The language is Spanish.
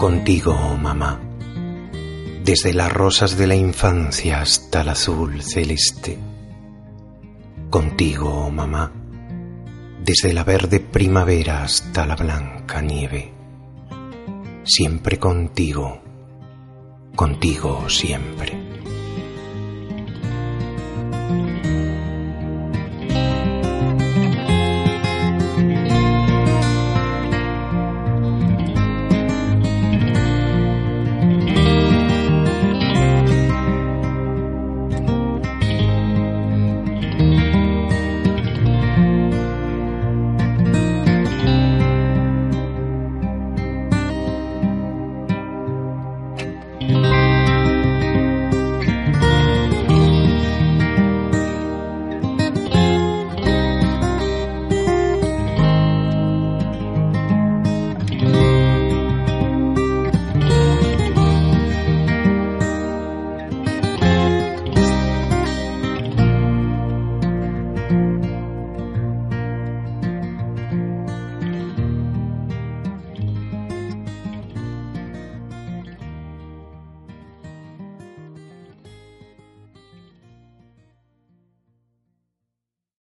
Contigo, oh mamá, desde las rosas de la infancia hasta el azul celeste. Contigo, oh mamá, desde la verde primavera hasta la blanca nieve. Siempre contigo, contigo siempre.